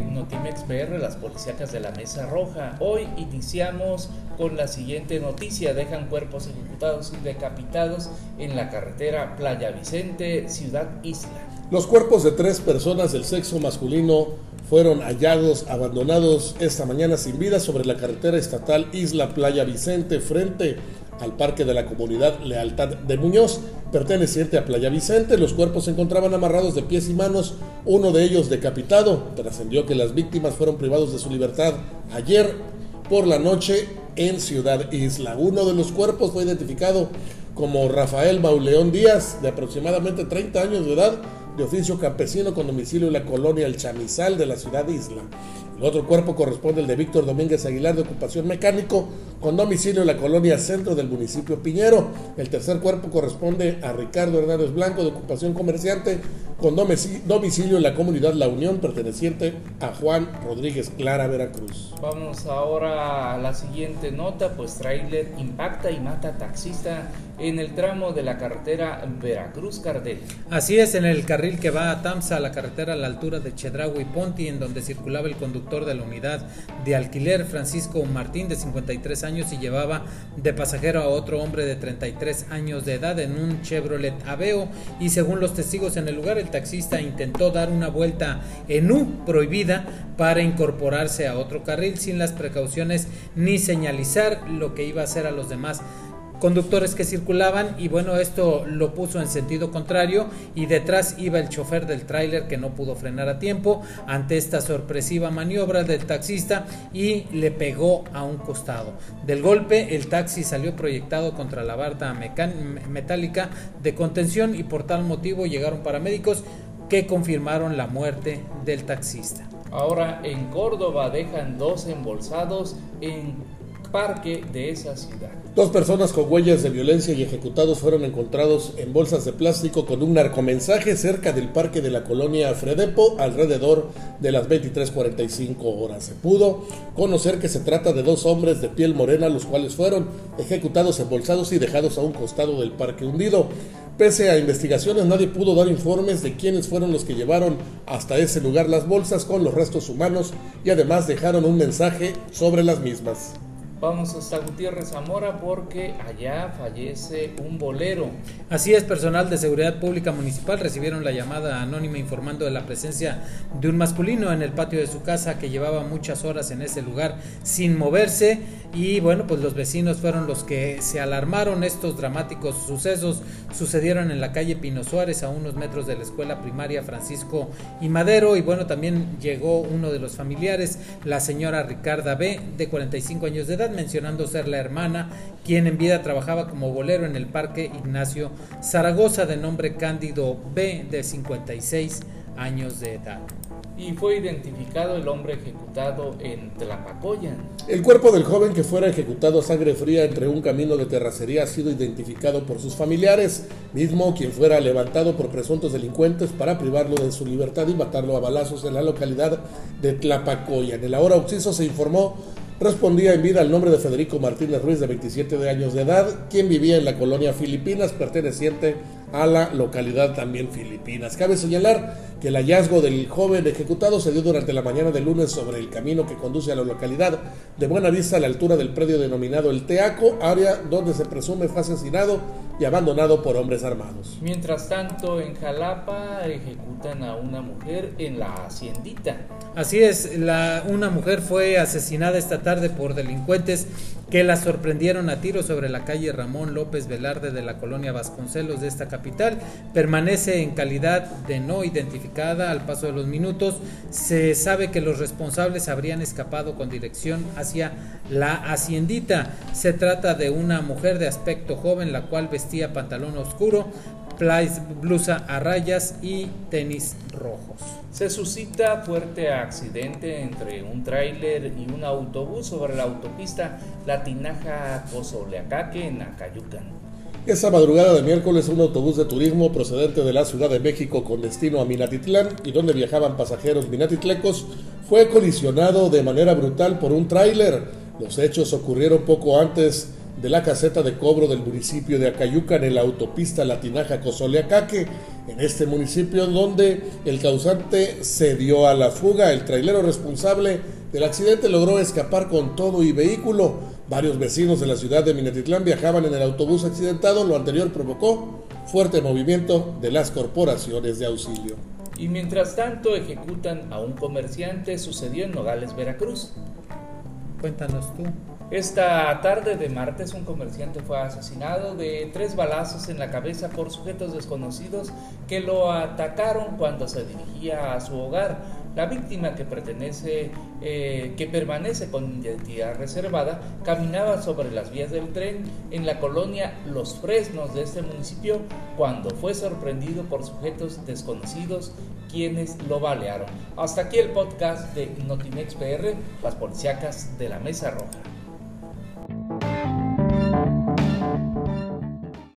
Notimex PR, las policíacas de la Mesa Roja. Hoy iniciamos con la siguiente noticia. Dejan cuerpos ejecutados y decapitados en la carretera Playa Vicente, Ciudad Isla. Los cuerpos de tres personas del sexo masculino fueron hallados abandonados esta mañana sin vida sobre la carretera estatal Isla Playa Vicente frente al Parque de la Comunidad Lealtad de Muñoz, perteneciente a Playa Vicente. Los cuerpos se encontraban amarrados de pies y manos, uno de ellos decapitado. Trascendió que las víctimas fueron privados de su libertad ayer por la noche en Ciudad Isla. Uno de los cuerpos fue identificado como Rafael Bauleón Díaz, de aproximadamente 30 años de edad, de oficio campesino con domicilio en la colonia El Chamizal de la ciudad Isla. El otro cuerpo corresponde al de Víctor Domínguez Aguilar de ocupación mecánico con domicilio en la colonia centro del municipio Piñero. El tercer cuerpo corresponde a Ricardo Hernández Blanco de ocupación comerciante con domicilio en la comunidad La Unión perteneciente a Juan Rodríguez Clara, Veracruz. Vamos ahora a la siguiente nota, pues tráiler impacta y mata taxista en el tramo de la carretera Veracruz-Cardel. Así es, en el carril que va a Tamsa, a la carretera a la altura de Chedraui y Ponti, en donde circulaba el conductor de la unidad de alquiler Francisco Martín, de 53 años, y llevaba de pasajero a otro hombre de 33 años de edad en un Chevrolet Aveo. Y según los testigos en el lugar, el taxista intentó dar una vuelta en U prohibida para incorporarse a otro carril sin las precauciones ni señalizar lo que iba a hacer a los demás conductores que circulaban y bueno, esto lo puso en sentido contrario y detrás iba el chofer del tráiler que no pudo frenar a tiempo ante esta sorpresiva maniobra del taxista y le pegó a un costado. Del golpe el taxi salió proyectado contra la barda metálica de contención y por tal motivo llegaron paramédicos que confirmaron la muerte del taxista. Ahora en Córdoba dejan dos embolsados en parque de esa ciudad. Dos personas con huellas de violencia y ejecutados fueron encontrados en bolsas de plástico con un narcomensaje cerca del parque de la colonia Fredepo alrededor de las 23:45 horas. Se pudo conocer que se trata de dos hombres de piel morena los cuales fueron ejecutados, embolsados y dejados a un costado del parque hundido. Pese a investigaciones, nadie pudo dar informes de quiénes fueron los que llevaron hasta ese lugar las bolsas con los restos humanos y además dejaron un mensaje sobre las mismas. Vamos hasta Gutiérrez Zamora porque allá fallece un bolero. Así es, personal de seguridad pública municipal recibieron la llamada anónima informando de la presencia de un masculino en el patio de su casa que llevaba muchas horas en ese lugar sin moverse y bueno, pues los vecinos fueron los que se alarmaron. Estos dramáticos sucesos sucedieron en la calle Pino Suárez a unos metros de la escuela primaria Francisco y Madero y bueno, también llegó uno de los familiares, la señora Ricarda B, de 45 años de edad mencionando ser la hermana, quien en vida trabajaba como bolero en el Parque Ignacio Zaragoza, de nombre Cándido B, de 56 años de edad y fue identificado el hombre ejecutado en Tlapacoyan. El cuerpo del joven que fuera ejecutado a sangre fría entre un camino de terracería ha sido identificado por sus familiares, mismo quien fuera levantado por presuntos delincuentes para privarlo de su libertad y matarlo a balazos en la localidad de Tlapacoyan. En el ahora occiso se informó respondía en vida al nombre de Federico Martínez Ruiz, de 27 años de edad, quien vivía en la colonia Filipinas, perteneciente a la localidad también Filipinas. Cabe señalar que el hallazgo del joven ejecutado se dio durante la mañana del lunes sobre el camino que conduce a la localidad de Buena Vista a la altura del predio denominado El Teaco, área donde se presume fue asesinado y abandonado por hombres armados. Mientras tanto, en Jalapa ejecutan a una mujer en la haciendita. Así es, la, una mujer fue asesinada esta tarde por delincuentes que la sorprendieron a tiro sobre la calle Ramón López Velarde de la colonia Vasconcelos de esta capital. Permanece en calidad de no identificada al paso de los minutos. Se sabe que los responsables habrían escapado con dirección hacia la haciendita. Se trata de una mujer de aspecto joven la cual vestía pantalón oscuro, blusa a rayas y tenis rojos. Se suscita fuerte accidente entre un tráiler y un autobús sobre la autopista Latinaja Cozoleacaque en Acayucan. Esa madrugada de miércoles un autobús de turismo procedente de la Ciudad de México con destino a Minatitlán y donde viajaban pasajeros minatitlecos fue colisionado de manera brutal por un tráiler. Los hechos ocurrieron poco antes de la caseta de cobro del municipio de Acayuca en la autopista Latinaja Cozoleacaque, en este municipio donde el causante se dio a la fuga. El trailero responsable del accidente logró escapar con todo y vehículo. Varios vecinos de la ciudad de Minatitlán viajaban en el autobús accidentado. Lo anterior provocó fuerte movimiento de las corporaciones de auxilio. Y mientras tanto ejecutan a un comerciante, sucedió en Nogales, Veracruz. Cuéntanos tú. Esta tarde de martes un comerciante fue asesinado de tres balazos en la cabeza por sujetos desconocidos que lo atacaron cuando se dirigía a su hogar. La víctima que pertenece, eh, que permanece con identidad reservada, caminaba sobre las vías del tren en la colonia Los Fresnos de este municipio cuando fue sorprendido por sujetos desconocidos quienes lo balearon. Hasta aquí el podcast de Notimex PR, las policíacas de la Mesa Roja.